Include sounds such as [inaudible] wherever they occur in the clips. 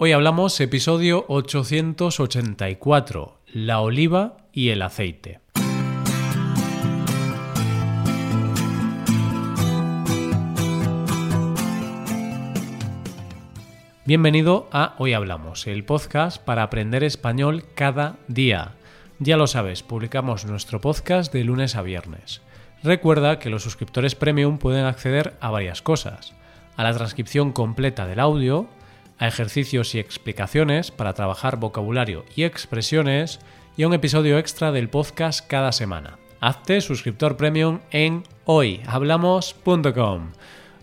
Hoy hablamos episodio 884, la oliva y el aceite. Bienvenido a Hoy Hablamos, el podcast para aprender español cada día. Ya lo sabes, publicamos nuestro podcast de lunes a viernes. Recuerda que los suscriptores premium pueden acceder a varias cosas. A la transcripción completa del audio, a ejercicios y explicaciones para trabajar vocabulario y expresiones y a un episodio extra del podcast cada semana. Hazte suscriptor premium en hoyhablamos.com.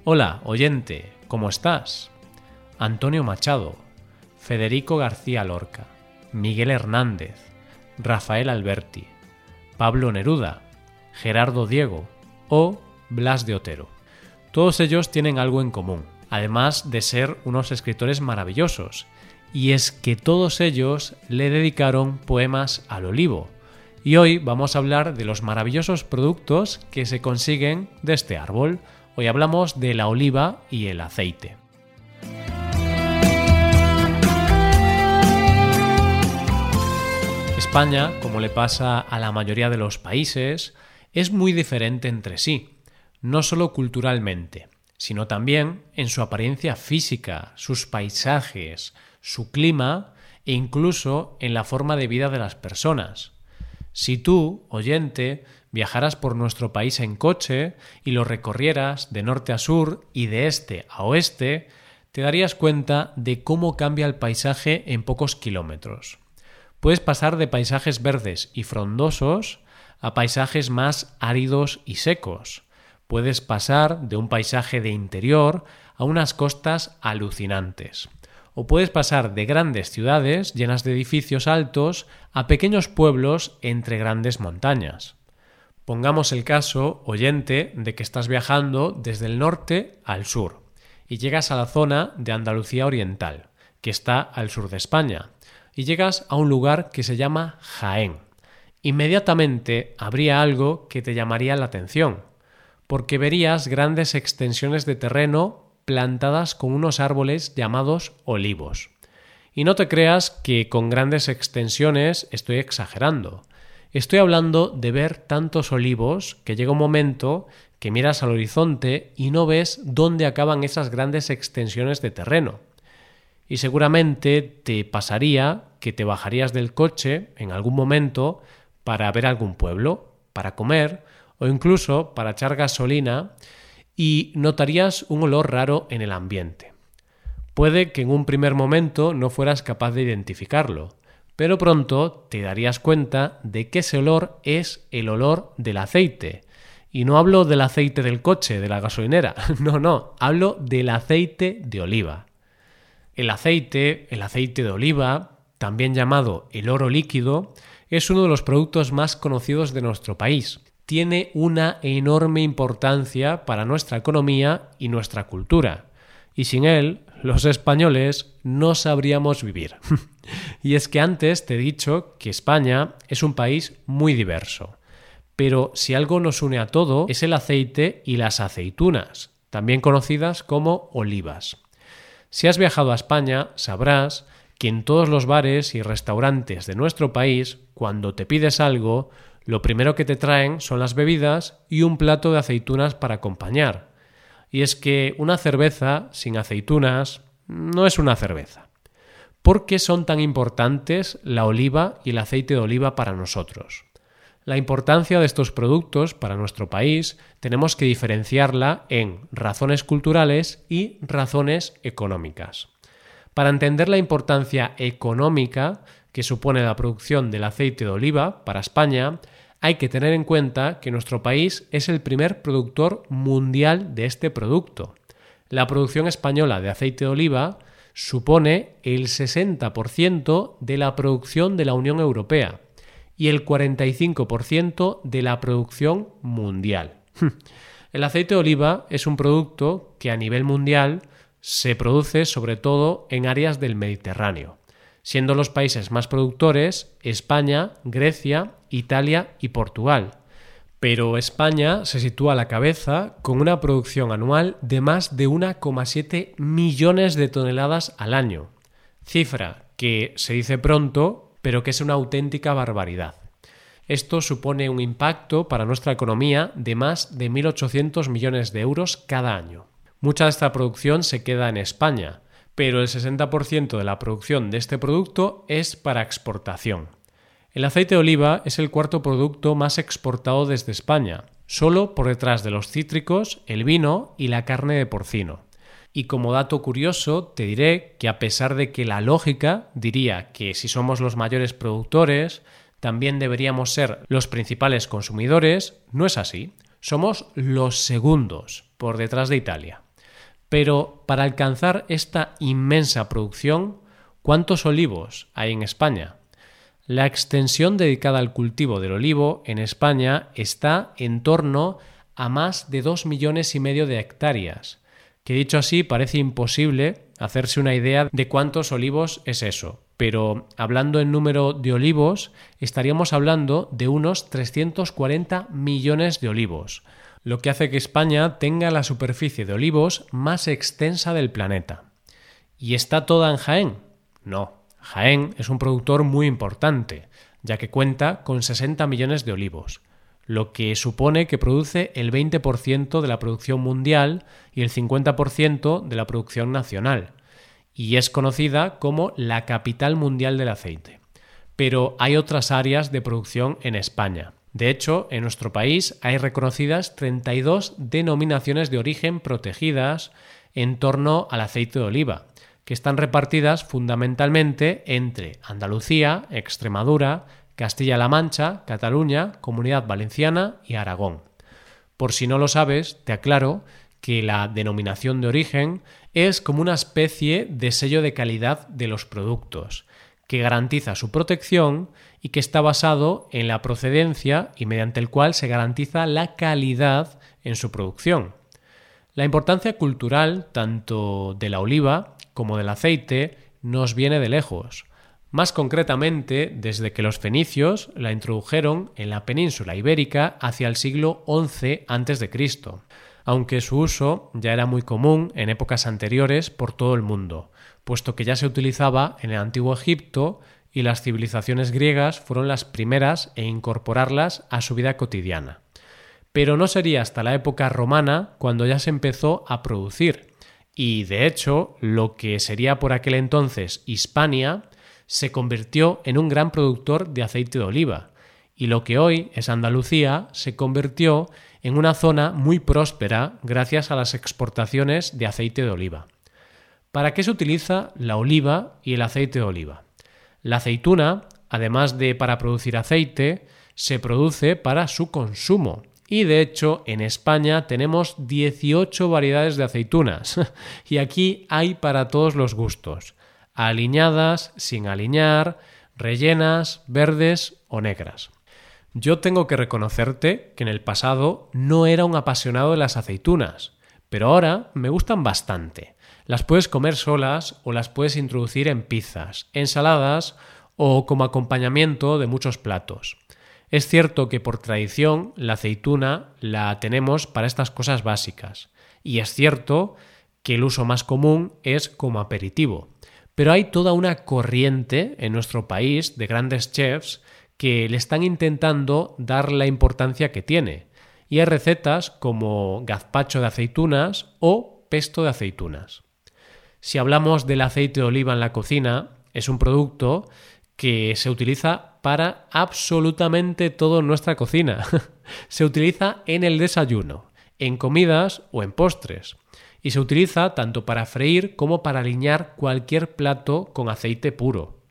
Hola, oyente, ¿cómo estás? Antonio Machado, Federico García Lorca, Miguel Hernández, Rafael Alberti, Pablo Neruda, Gerardo Diego o Blas de Otero. Todos ellos tienen algo en común además de ser unos escritores maravillosos, y es que todos ellos le dedicaron poemas al olivo. Y hoy vamos a hablar de los maravillosos productos que se consiguen de este árbol. Hoy hablamos de la oliva y el aceite. España, como le pasa a la mayoría de los países, es muy diferente entre sí, no solo culturalmente, sino también en su apariencia física, sus paisajes, su clima e incluso en la forma de vida de las personas. Si tú, oyente, viajaras por nuestro país en coche y lo recorrieras de norte a sur y de este a oeste, te darías cuenta de cómo cambia el paisaje en pocos kilómetros. Puedes pasar de paisajes verdes y frondosos a paisajes más áridos y secos, puedes pasar de un paisaje de interior a unas costas alucinantes. O puedes pasar de grandes ciudades llenas de edificios altos a pequeños pueblos entre grandes montañas. Pongamos el caso, oyente, de que estás viajando desde el norte al sur y llegas a la zona de Andalucía Oriental, que está al sur de España, y llegas a un lugar que se llama Jaén. Inmediatamente habría algo que te llamaría la atención, porque verías grandes extensiones de terreno plantadas con unos árboles llamados olivos. Y no te creas que con grandes extensiones estoy exagerando. Estoy hablando de ver tantos olivos que llega un momento que miras al horizonte y no ves dónde acaban esas grandes extensiones de terreno. Y seguramente te pasaría que te bajarías del coche en algún momento para ver algún pueblo, para comer o incluso para echar gasolina y notarías un olor raro en el ambiente. Puede que en un primer momento no fueras capaz de identificarlo, pero pronto te darías cuenta de que ese olor es el olor del aceite. Y no hablo del aceite del coche, de la gasolinera, [laughs] no, no, hablo del aceite de oliva. El aceite, el aceite de oliva, también llamado el oro líquido, es uno de los productos más conocidos de nuestro país tiene una enorme importancia para nuestra economía y nuestra cultura. Y sin él, los españoles no sabríamos vivir. [laughs] y es que antes te he dicho que España es un país muy diverso. Pero si algo nos une a todo es el aceite y las aceitunas, también conocidas como olivas. Si has viajado a España, sabrás que en todos los bares y restaurantes de nuestro país, cuando te pides algo, lo primero que te traen son las bebidas y un plato de aceitunas para acompañar. Y es que una cerveza sin aceitunas no es una cerveza. ¿Por qué son tan importantes la oliva y el aceite de oliva para nosotros? La importancia de estos productos para nuestro país tenemos que diferenciarla en razones culturales y razones económicas. Para entender la importancia económica que supone la producción del aceite de oliva para España, hay que tener en cuenta que nuestro país es el primer productor mundial de este producto. La producción española de aceite de oliva supone el 60% de la producción de la Unión Europea y el 45% de la producción mundial. [laughs] El aceite de oliva es un producto que a nivel mundial se produce sobre todo en áreas del Mediterráneo siendo los países más productores España, Grecia, Italia y Portugal. Pero España se sitúa a la cabeza con una producción anual de más de 1,7 millones de toneladas al año. cifra que se dice pronto, pero que es una auténtica barbaridad. Esto supone un impacto para nuestra economía de más de 1.800 millones de euros cada año. Mucha de esta producción se queda en España, pero el 60% de la producción de este producto es para exportación. El aceite de oliva es el cuarto producto más exportado desde España, solo por detrás de los cítricos, el vino y la carne de porcino. Y como dato curioso, te diré que a pesar de que la lógica diría que si somos los mayores productores, también deberíamos ser los principales consumidores, no es así. Somos los segundos por detrás de Italia. Pero para alcanzar esta inmensa producción, ¿cuántos olivos hay en España? La extensión dedicada al cultivo del olivo en España está en torno a más de dos millones y medio de hectáreas, que dicho así parece imposible hacerse una idea de cuántos olivos es eso, pero hablando en número de olivos, estaríamos hablando de unos 340 millones de olivos, lo que hace que España tenga la superficie de olivos más extensa del planeta. ¿Y está toda en Jaén? No, Jaén es un productor muy importante, ya que cuenta con 60 millones de olivos, lo que supone que produce el 20% de la producción mundial y el 50% de la producción nacional, y es conocida como la capital mundial del aceite. Pero hay otras áreas de producción en España. De hecho, en nuestro país hay reconocidas 32 denominaciones de origen protegidas en torno al aceite de oliva, que están repartidas fundamentalmente entre Andalucía, Extremadura, Castilla-La Mancha, Cataluña, Comunidad Valenciana y Aragón. Por si no lo sabes, te aclaro que la denominación de origen es como una especie de sello de calidad de los productos, que garantiza su protección y que está basado en la procedencia y mediante el cual se garantiza la calidad en su producción. La importancia cultural tanto de la oliva como del aceite, nos viene de lejos. Más concretamente, desde que los fenicios la introdujeron en la península ibérica hacia el siglo XI a.C., aunque su uso ya era muy común en épocas anteriores por todo el mundo, puesto que ya se utilizaba en el antiguo Egipto y las civilizaciones griegas fueron las primeras en incorporarlas a su vida cotidiana. Pero no sería hasta la época romana cuando ya se empezó a producir, y de hecho lo que sería por aquel entonces Hispania se convirtió en un gran productor de aceite de oliva y lo que hoy es Andalucía se convirtió en una zona muy próspera gracias a las exportaciones de aceite de oliva. ¿Para qué se utiliza la oliva y el aceite de oliva? La aceituna, además de para producir aceite, se produce para su consumo y de hecho, en España tenemos 18 variedades de aceitunas. [laughs] y aquí hay para todos los gustos. Aliñadas, sin aliñar, rellenas, verdes o negras. Yo tengo que reconocerte que en el pasado no era un apasionado de las aceitunas, pero ahora me gustan bastante. Las puedes comer solas o las puedes introducir en pizzas, ensaladas o como acompañamiento de muchos platos. Es cierto que por tradición la aceituna la tenemos para estas cosas básicas, y es cierto que el uso más común es como aperitivo, pero hay toda una corriente en nuestro país de grandes chefs que le están intentando dar la importancia que tiene, y hay recetas como gazpacho de aceitunas o pesto de aceitunas. Si hablamos del aceite de oliva en la cocina, es un producto que se utiliza para absolutamente todo en nuestra cocina. [laughs] se utiliza en el desayuno, en comidas o en postres. Y se utiliza tanto para freír como para aliñar cualquier plato con aceite puro.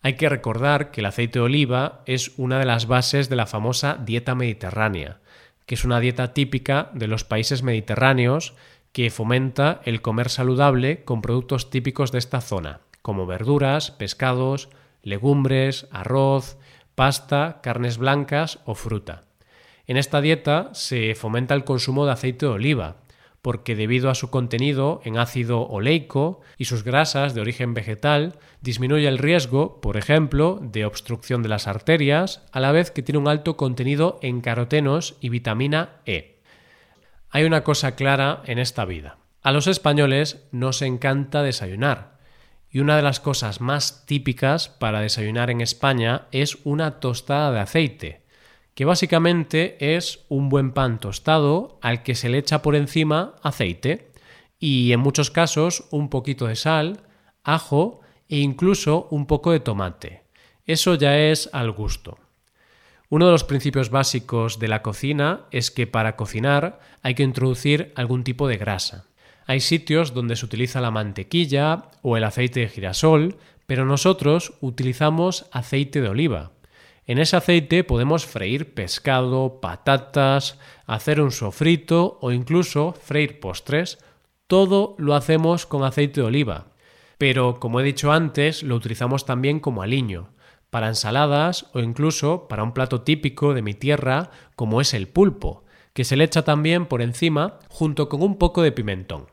Hay que recordar que el aceite de oliva es una de las bases de la famosa dieta mediterránea, que es una dieta típica de los países mediterráneos que fomenta el comer saludable con productos típicos de esta zona, como verduras, pescados, legumbres, arroz, pasta, carnes blancas o fruta. En esta dieta se fomenta el consumo de aceite de oliva, porque debido a su contenido en ácido oleico y sus grasas de origen vegetal, disminuye el riesgo, por ejemplo, de obstrucción de las arterias, a la vez que tiene un alto contenido en carotenos y vitamina E. Hay una cosa clara en esta vida. A los españoles nos encanta desayunar, Y una de las cosas más típicas para desayunar en España es una tostada de aceite, que básicamente es un buen pan tostado al que se le echa por encima aceite y en muchos casos un poquito de sal, ajo e incluso un poco de tomate. Eso ya es al gusto. Uno de los principios básicos de la cocina es que para cocinar hay que introducir algún tipo de grasa. Hay sitios donde se utiliza la mantequilla o el aceite de girasol, pero nosotros utilizamos aceite de oliva. En ese aceite podemos freír pescado, patatas, hacer un sofrito o incluso freír postres. Todo lo hacemos con aceite de oliva. Pero, como he dicho antes, lo utilizamos también como aliño, para ensaladas o incluso para un plato típico de mi tierra como es el pulpo, que se le echa también por encima junto con un poco de pimentón.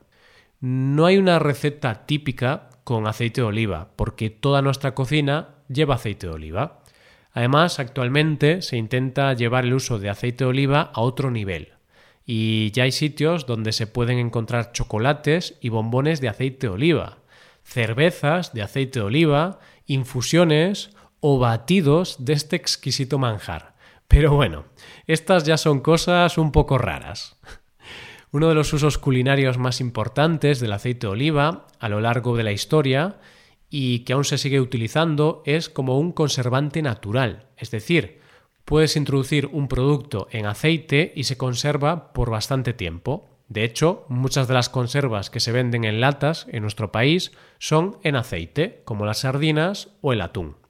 No hay una receta típica con aceite de oliva, porque toda nuestra cocina lleva aceite de oliva. Además, actualmente se intenta llevar el uso de aceite de oliva a otro nivel. Y ya hay sitios donde se pueden encontrar chocolates y bombones de aceite de oliva, cervezas de aceite de oliva, infusiones o batidos de este exquisito manjar. Pero bueno, estas ya son cosas un poco raras. Uno de los usos culinarios más importantes del aceite de oliva a lo largo de la historia y que aún se sigue utilizando es como un conservante natural, es decir, puedes introducir un producto en aceite y se conserva por bastante tiempo. De hecho, muchas de las conservas que se venden en latas en nuestro país son en aceite, como las sardinas o el atún.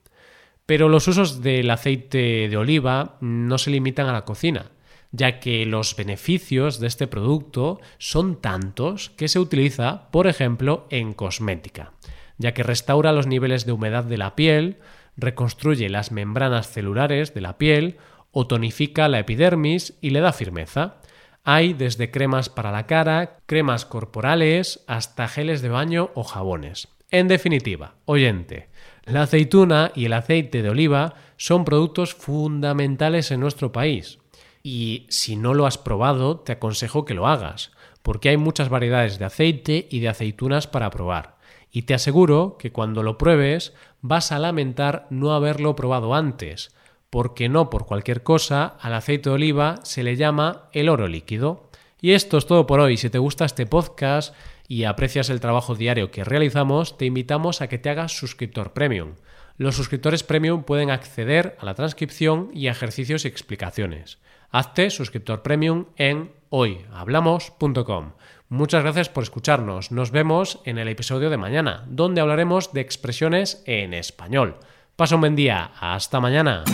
Pero los usos del aceite de oliva no se limitan a la cocina ya que los beneficios de este producto son tantos que se utiliza, por ejemplo, en cosmética, ya que restaura los niveles de humedad de la piel, reconstruye las membranas celulares de la piel o tonifica la epidermis y le da firmeza. Hay desde cremas para la cara, cremas corporales, hasta geles de baño o jabones. En definitiva, oyente, la aceituna y el aceite de oliva son productos fundamentales en nuestro país, y si no lo has probado, te aconsejo que lo hagas, porque hay muchas variedades de aceite y de aceitunas para probar. Y te aseguro que cuando lo pruebes vas a lamentar no haberlo probado antes, porque no por cualquier cosa al aceite de oliva se le llama el oro líquido. Y esto es todo por hoy. Si te gusta este podcast y aprecias el trabajo diario que realizamos, te invitamos a que te hagas suscriptor premium. Los suscriptores premium pueden acceder a la transcripción y ejercicios y explicaciones. Hazte suscriptor premium en hoyhablamos.com. Muchas gracias por escucharnos. Nos vemos en el episodio de mañana, donde hablaremos de expresiones en español. Pasa un buen día. Hasta mañana.